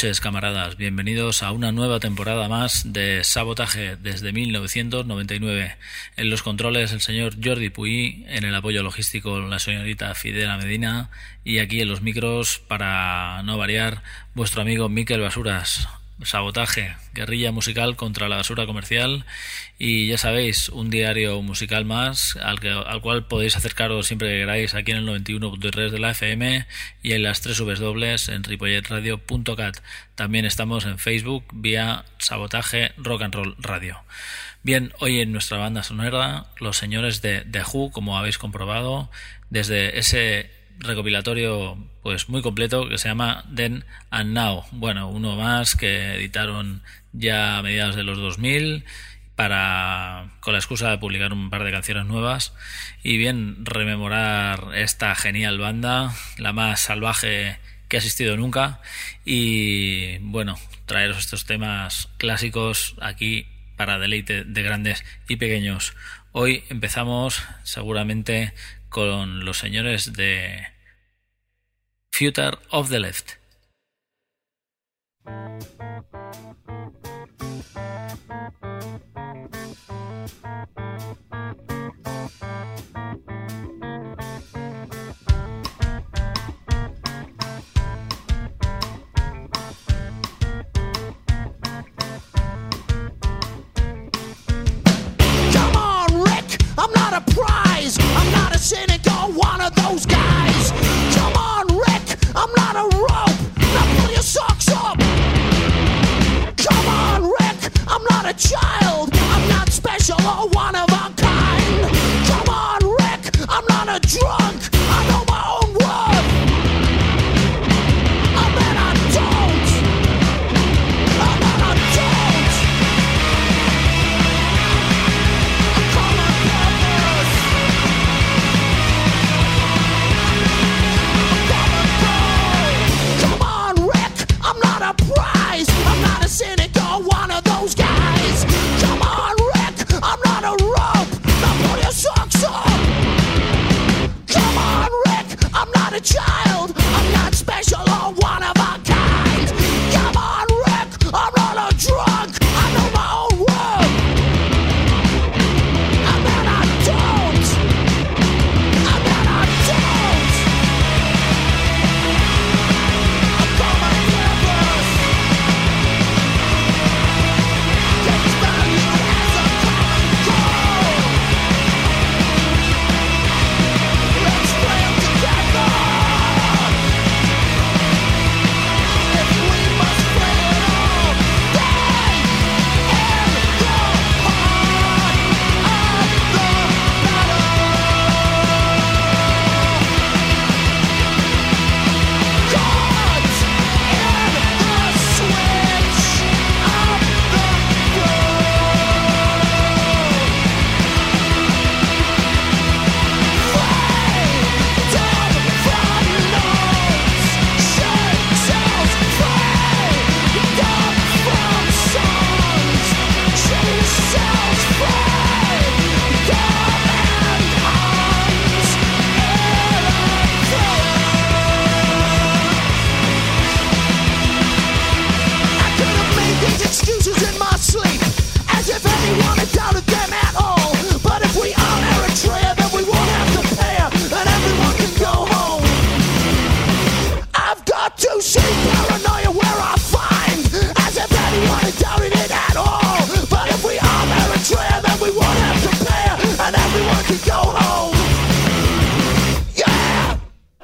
Noches, camaradas. Bienvenidos a una nueva temporada más de Sabotaje desde 1999. En los controles el señor Jordi Puy, en el apoyo logístico la señorita Fidela Medina y aquí en los micros, para no variar, vuestro amigo Miquel Basuras. Sabotaje, guerrilla musical contra la basura comercial y ya sabéis, un diario musical más al, que, al cual podéis acercaros siempre que queráis aquí en el 91.3 de la FM y en las tres dobles en ripolletradio.cat. También estamos en Facebook vía Sabotaje Rock and Roll Radio. Bien, hoy en nuestra banda sonora, los señores de The Who, como habéis comprobado, desde ese recopilatorio pues muy completo que se llama Then and Now. Bueno, uno más que editaron ya a mediados de los 2000 para con la excusa de publicar un par de canciones nuevas y bien rememorar esta genial banda, la más salvaje que ha existido nunca y bueno, traeros estos temas clásicos aquí para deleite de grandes y pequeños. Hoy empezamos seguramente con los señores de Future of the Left. I'm not a prize. A one of those guys. Come on, Rick. I'm not a rope. Now pull your socks up. Come on, Rick. I'm not a child. I'm not special or one of a kind. Come on, Rick. I'm not a drunk.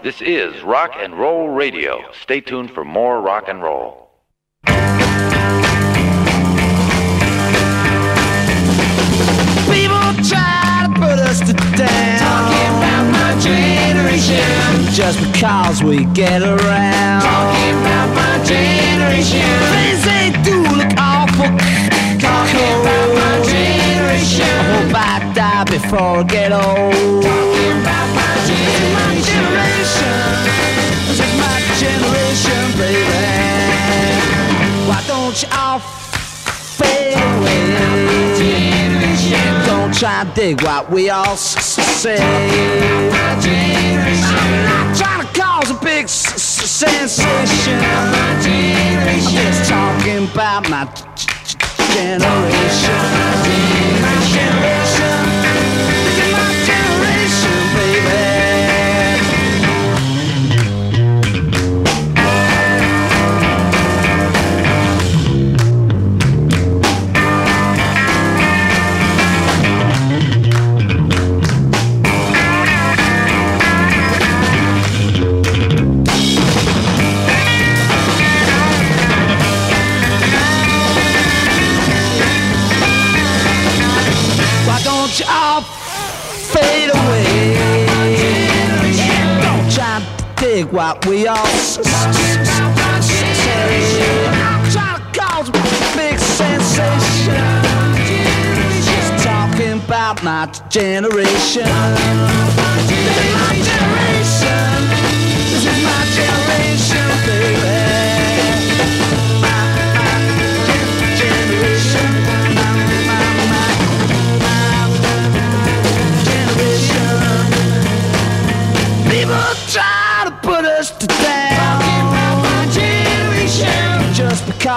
This is Rock and Roll Radio. Stay tuned for more rock and roll. People try to put us to down. Talking about my generation. Just because we get around. Talking about my generation. Things they do look awful. Talking about my generation. I hope I die before I get old. Talking about my generation. This is my generation, baby. Why don't you all fade away? Don't try and dig what we all say. I'm not trying to cause a big sensation. I'm just talking about my generation. What we all trying to cause a big sensation. Just talking about my generation.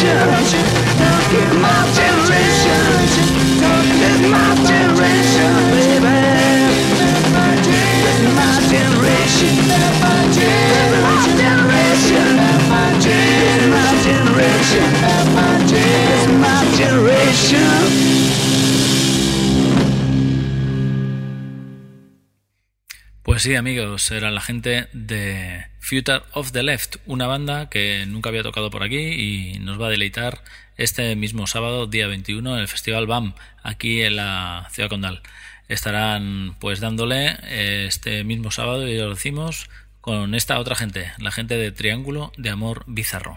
generation, my generation, my generation, my generation, my generation, my generation, my generation. Pues sí, amigos, era la gente de Future of the Left, una banda que nunca había tocado por aquí y nos va a deleitar este mismo sábado, día 21, en el Festival BAM, aquí en la Ciudad Condal. Estarán pues dándole eh, este mismo sábado, y lo decimos, con esta otra gente, la gente de Triángulo de Amor Bizarro.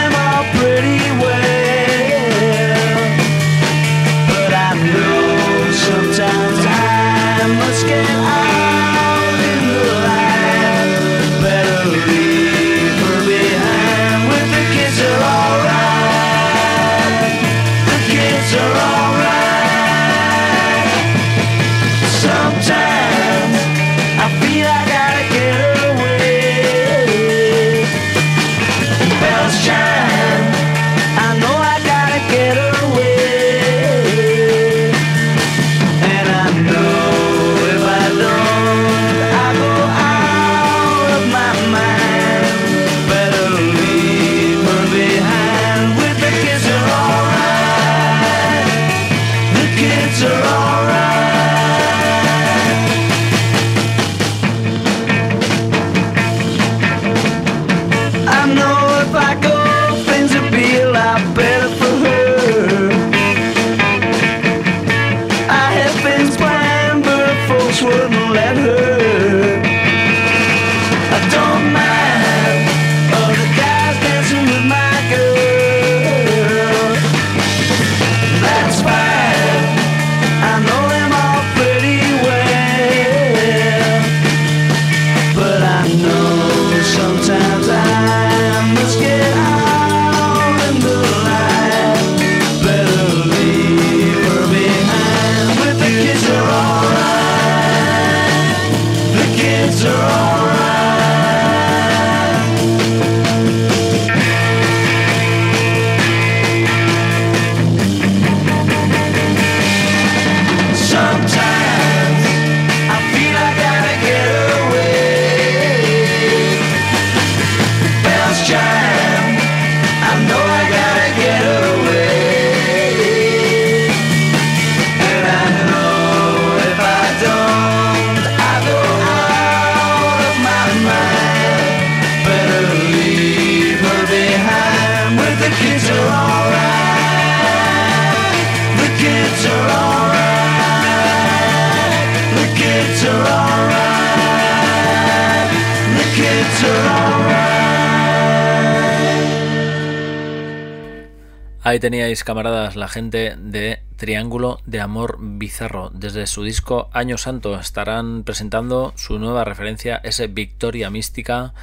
Ahí teníais, camaradas, la gente de Triángulo de Amor Bizarro. Desde su disco Año Santo estarán presentando su nueva referencia, ese Victoria Mística.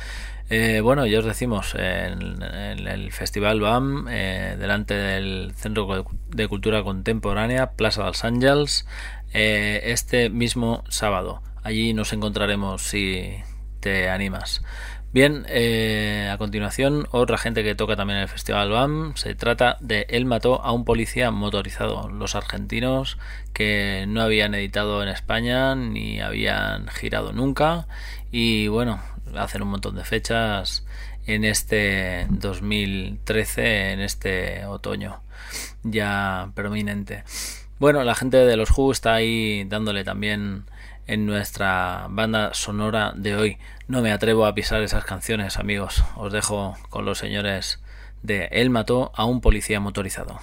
Eh, bueno, ya os decimos, en, el Festival BAM, eh, delante del Centro de Cultura Contemporánea, Plaza de los Ángeles, eh, este mismo sábado. Allí nos encontraremos si te animas. Bien, eh, a continuación, otra gente que toca también en el Festival BAM. Se trata de Él mató a un policía motorizado. Los argentinos que no habían editado en España ni habían girado nunca. Y bueno, hacen un montón de fechas en este 2013, en este otoño ya prominente. Bueno, la gente de los Who está ahí dándole también en nuestra banda sonora de hoy. No me atrevo a pisar esas canciones, amigos. Os dejo con los señores de Él mató a un policía motorizado.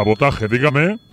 Sabotaje, dígame.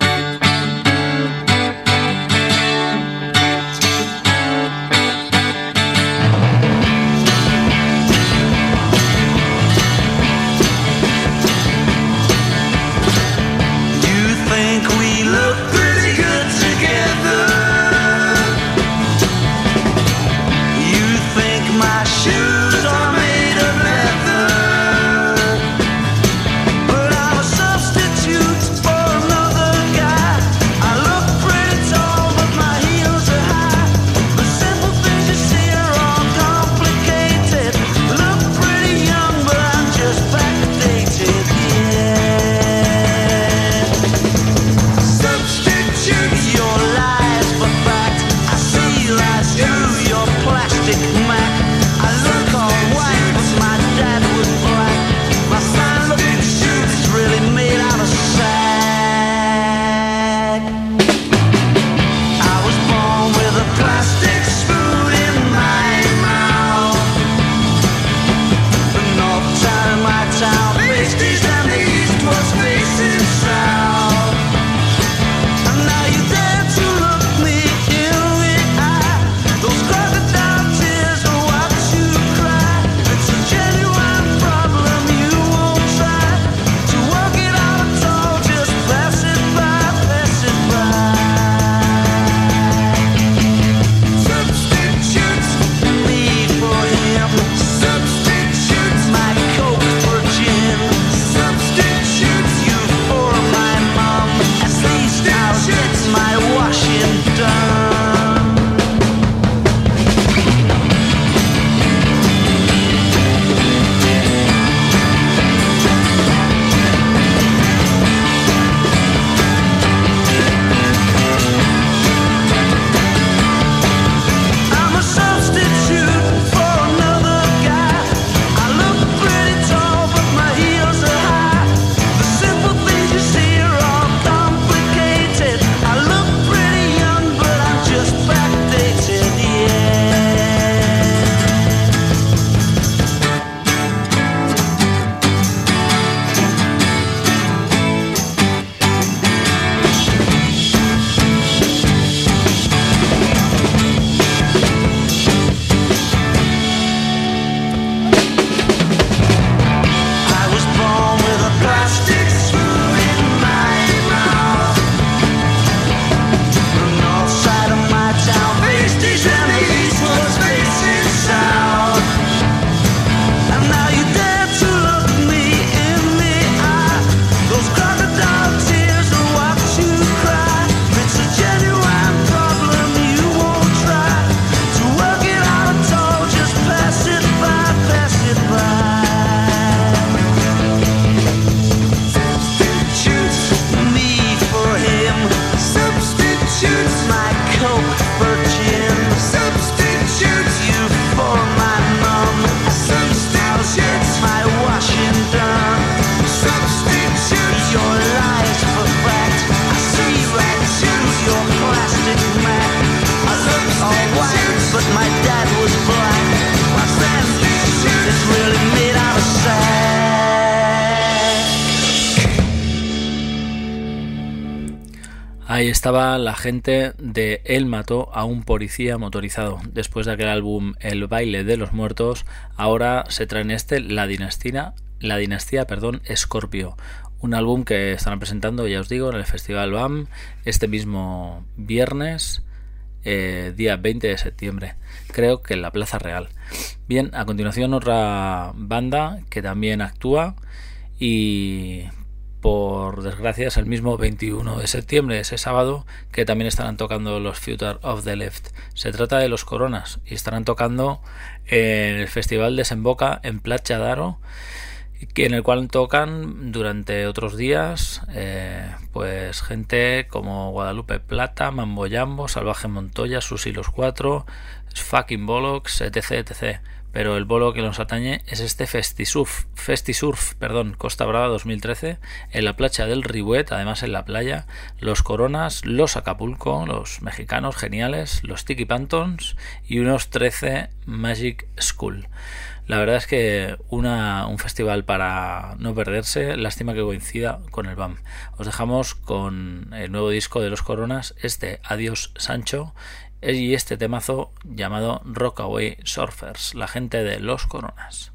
Ahí estaba la gente de Él mató a un policía motorizado. Después de aquel álbum El baile de los muertos, ahora se traen este La dinastía, la dinastía, perdón, Scorpio. Un álbum que estarán presentando, ya os digo, en el Festival BAM este mismo viernes, eh, día 20 de septiembre. Creo que en la Plaza Real. Bien, a continuación otra banda que también actúa y por desgracia es el mismo 21 de septiembre, ese sábado, que también estarán tocando los Future of the Left. Se trata de los Coronas y estarán tocando en el Festival Desemboca en Playa Daro, en el cual tocan durante otros días eh, pues gente como Guadalupe Plata, Mambo Jambo, Salvaje Montoya, Susi los Cuatro, Fucking Bollocks, etc, etc pero el bolo que nos atañe es este Festisurf, Festisurf perdón, Costa Brava 2013, en la playa del Ribuet, además en la playa, los Coronas, los Acapulco, los mexicanos geniales, los Tiki Pantons y unos 13 Magic School. La verdad es que una, un festival para no perderse, lástima que coincida con el BAM. Os dejamos con el nuevo disco de los Coronas, este Adiós Sancho, y este temazo llamado Rockaway Surfers, la gente de los coronas.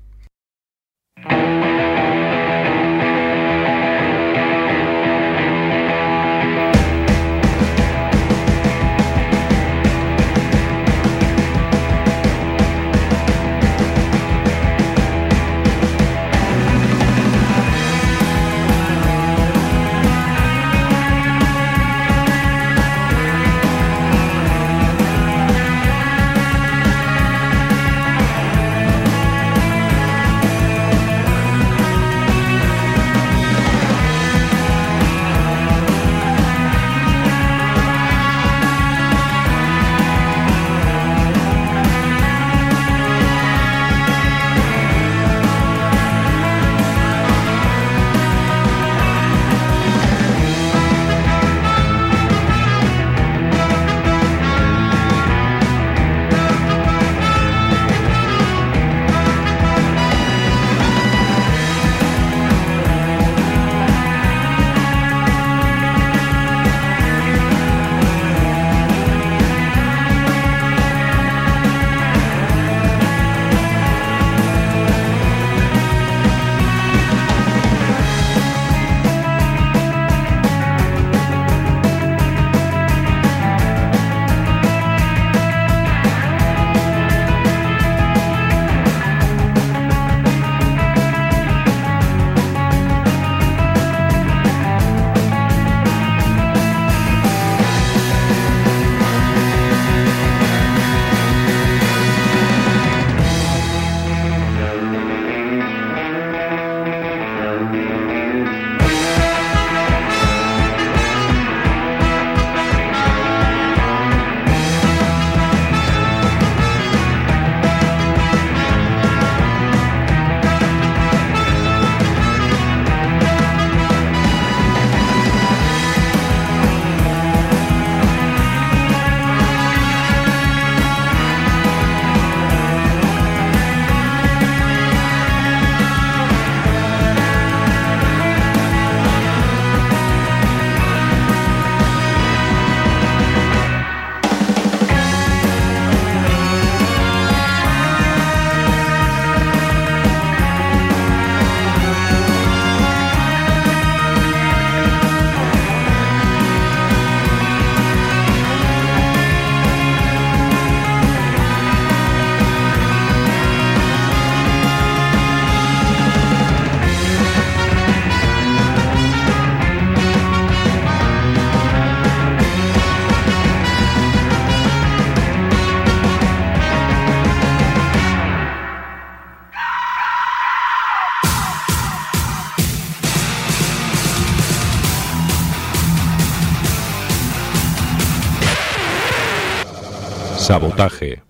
sabotaje.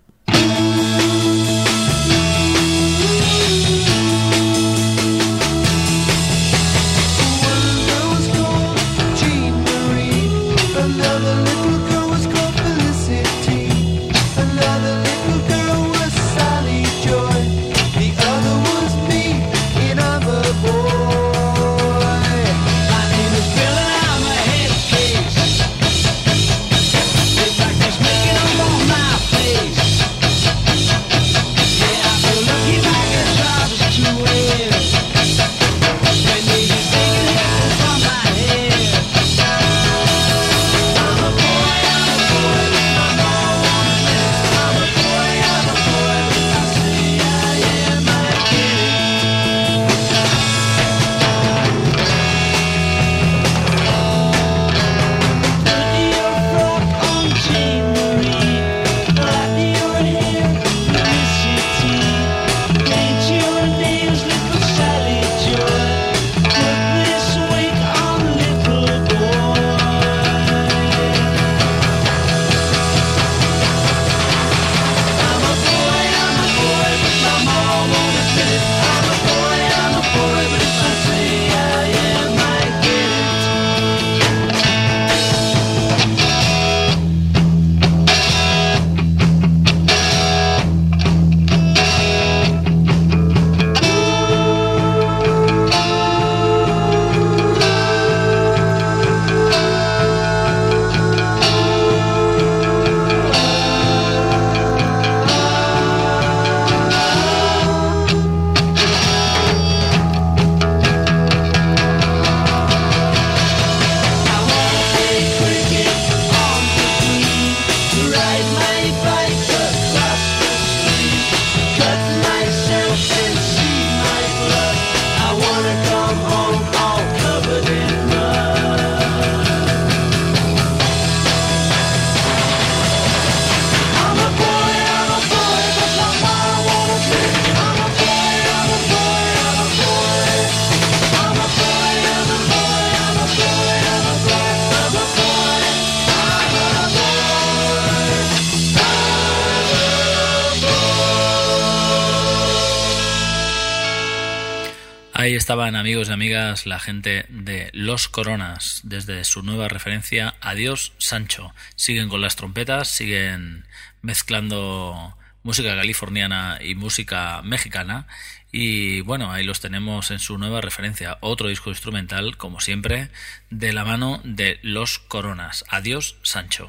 Estaban amigos y amigas la gente de Los Coronas desde su nueva referencia Adiós Sancho. Siguen con las trompetas, siguen mezclando música californiana y música mexicana y bueno, ahí los tenemos en su nueva referencia, otro disco instrumental como siempre de la mano de Los Coronas. Adiós Sancho.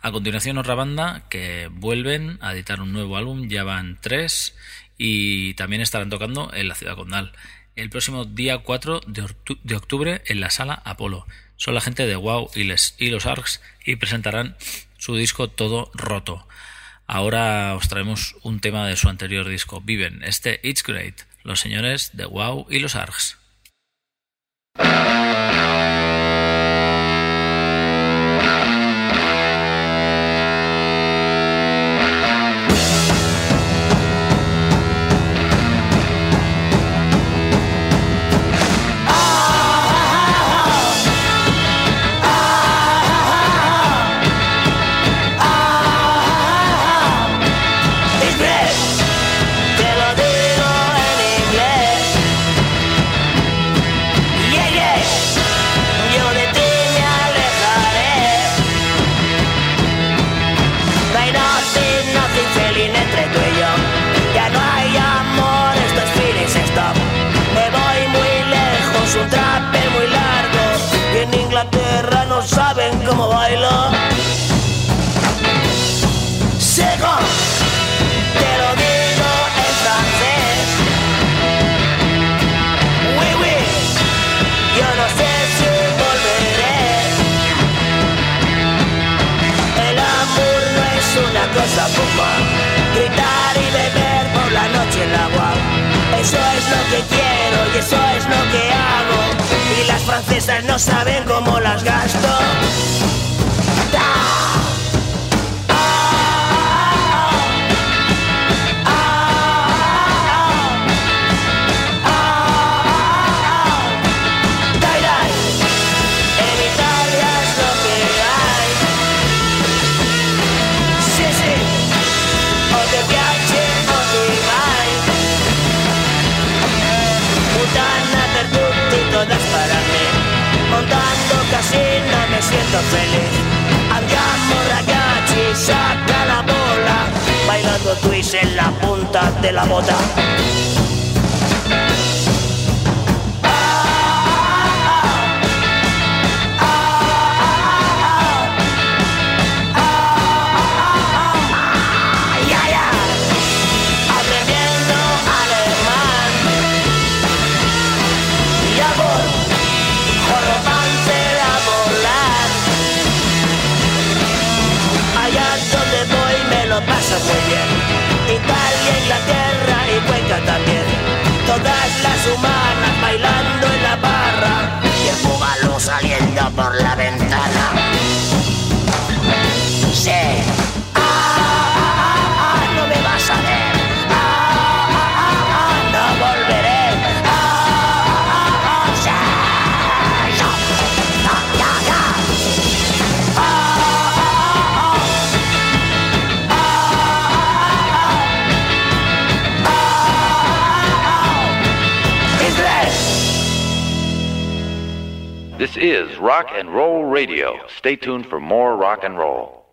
A continuación otra banda que vuelven a editar un nuevo álbum, ya van tres y también estarán tocando en la ciudad condal el próximo día 4 de, octu- de octubre en la sala Apolo. Son la gente de Wow y, les, y los Arcs y presentarán su disco Todo Roto. Ahora os traemos un tema de su anterior disco, Viven, este It's Great, los señores de Wow y los Arcs. De la bota. Is Rock and Roll Radio. Stay tuned for more rock and roll.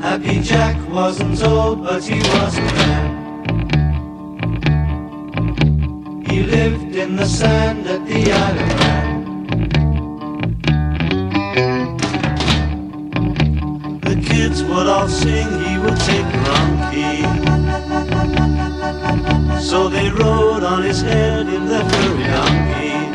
Happy Jack wasn't old, but he was a man. He lived in the sand at the Isle of Man. The kids would all sing, he would take the wrong key. So they rode on his head in their furry donkey.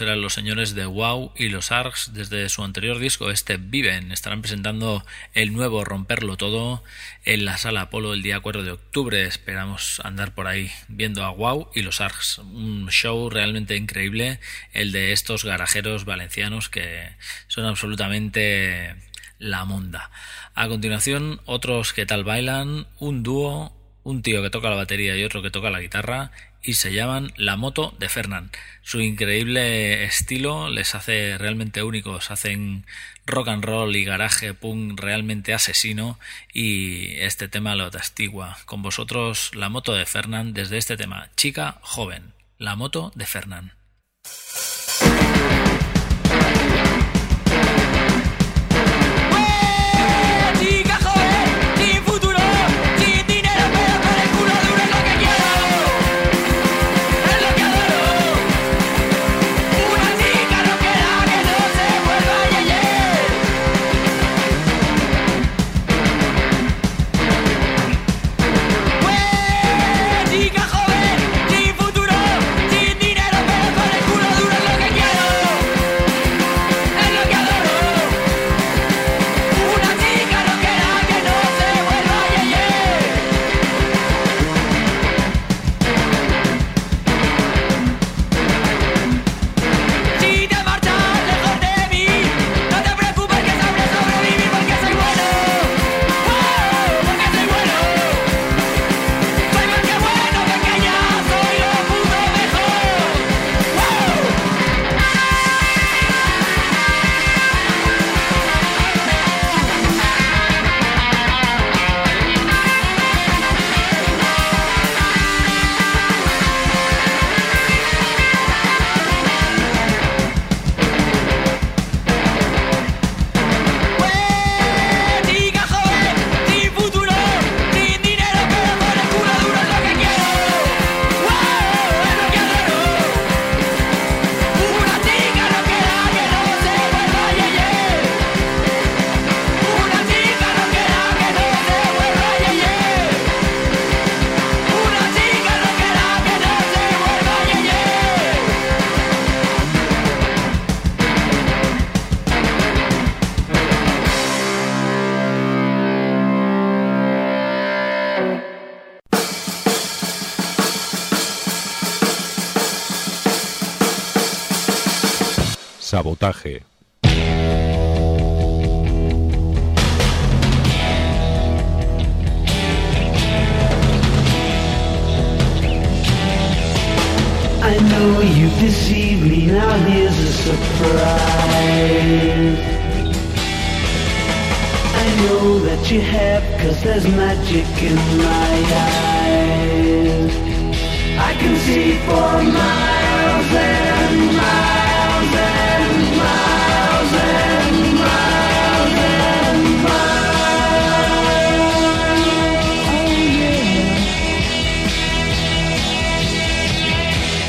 Argos eran los señores de Wow y los Args desde su anterior disco, este Viven. Estarán presentando el nuevo Romperlo Todo en la sala Apolo el día 4 de octubre. Esperamos andar por ahí viendo a Wow y los Args. Un show realmente increíble, el de estos garajeros valencianos que son absolutamente la monda. A continuación, otros que tal bailan, un dúo, un tío que toca la batería y otro que toca la guitarra y se llaman La Moto de Fernand. Su increíble estilo les hace realmente únicos, hacen rock and roll y garaje punk realmente asesino y este tema lo testigua. Con vosotros La Moto de Fernand desde este tema, Chica Joven, La Moto de Fernand. Sabotaje.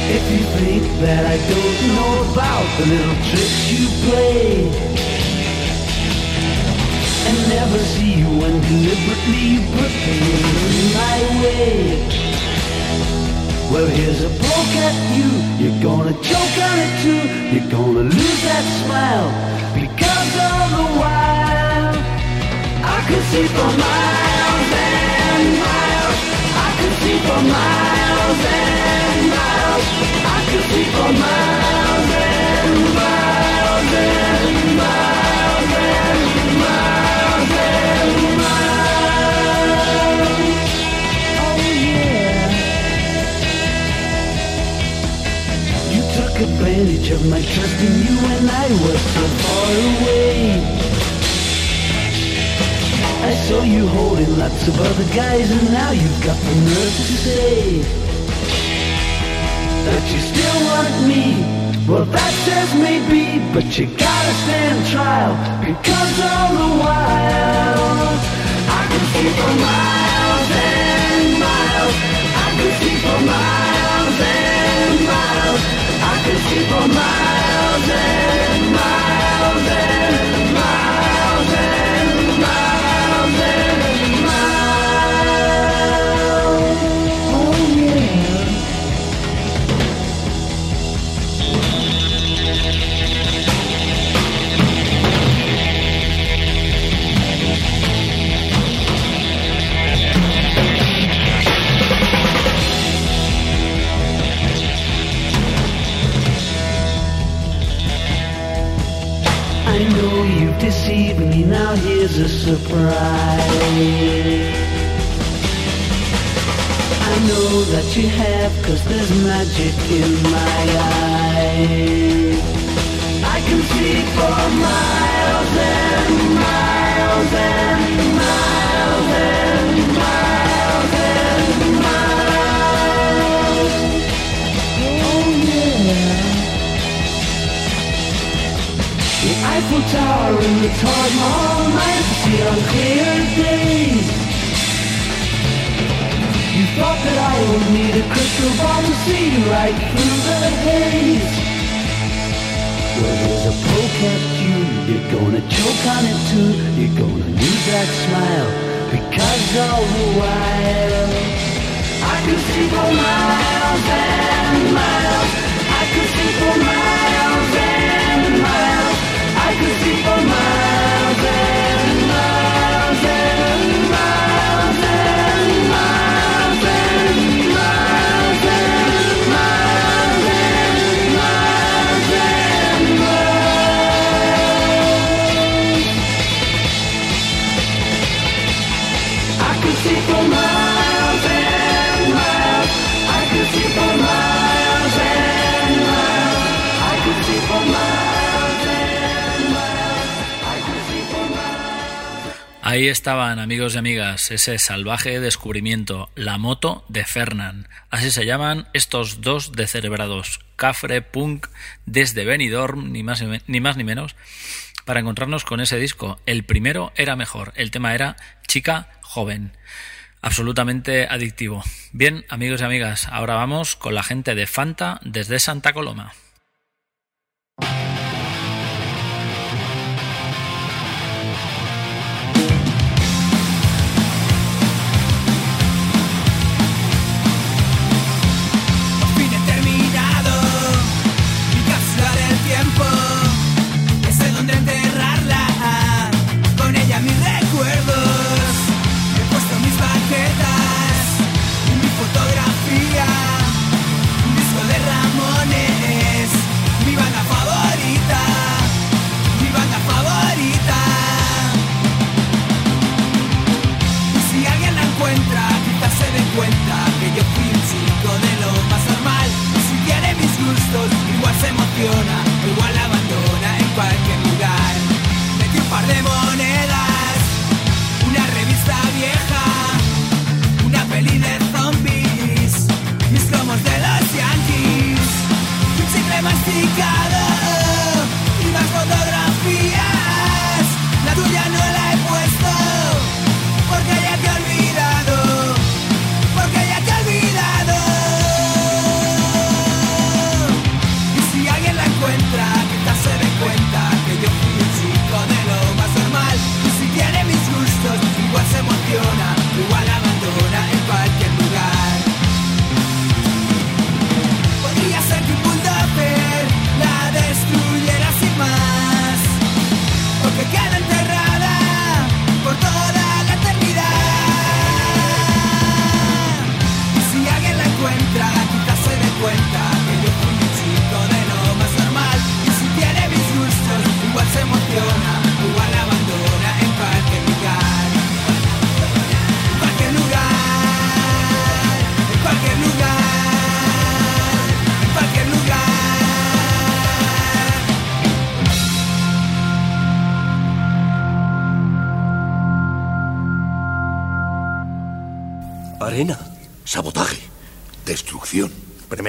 If you think that I don't know about the little tricks you play And never see you when deliberately you put things in my way Well here's a poke at you, you're gonna choke on it too. You're gonna lose that smile because all the while. I could see for miles and miles. I could see for miles and I see for miles and miles and miles and miles. Oh yeah. You took advantage of my trust in you when I was so far away. I saw you holding lots of other guys and now you've got the nerve to say that you still want me. Well, that says maybe, but you gotta stand trial because all the while I can see for miles and miles. I can see for miles and miles. I can see for miles and miles and here's a surprise. I know that you have, cause there's magic in my eyes. I can see for miles and miles and miles and Eiffel Tower and the Taj Mahal might see on clear days. You thought that I would need a crystal ball to see right through the haze. Well, there's a poke at you, you're gonna choke on it too. You're gonna lose that smile because all the while I can see for miles and miles. I can see for miles. I Ahí estaban, amigos y amigas, ese salvaje descubrimiento, la moto de Fernand. Así se llaman estos dos descerebrados, Cafre Punk desde Benidorm, ni más ni menos, para encontrarnos con ese disco. El primero era mejor, el tema era Chica Joven. Absolutamente adictivo. Bien, amigos y amigas, ahora vamos con la gente de Fanta desde Santa Coloma.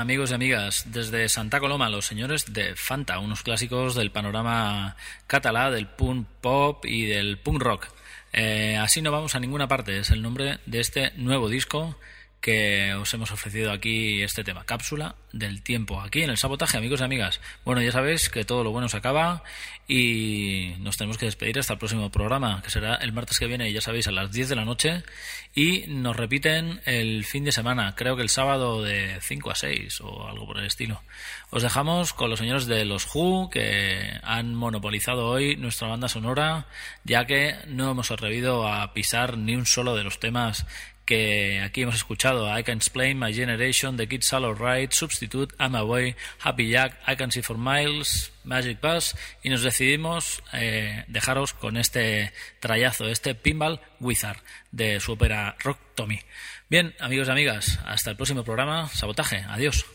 Amigos y amigas desde Santa Coloma los señores de Fanta, unos clásicos del panorama catalá, del punk pop y del punk rock. Eh, así no vamos a ninguna parte, es el nombre de este nuevo disco que os hemos ofrecido aquí este tema, cápsula del tiempo, aquí en el sabotaje, amigos y amigas. Bueno, ya sabéis que todo lo bueno se acaba y nos tenemos que despedir hasta el próximo programa, que será el martes que viene, ya sabéis, a las 10 de la noche y nos repiten el fin de semana, creo que el sábado de 5 a 6 o algo por el estilo. Os dejamos con los señores de los Who que han monopolizado hoy nuestra banda sonora, ya que no hemos atrevido a pisar ni un solo de los temas que aquí hemos escuchado I Can Explain, My Generation, The Kids All Alright, Substitute, I'm Away, Happy Jack, I Can See for Miles, Magic Bus y nos decidimos eh, dejaros con este trayazo, este Pinball Wizard de su ópera Rock Tommy. Bien, amigos y amigas, hasta el próximo programa, Sabotaje, adiós.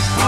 just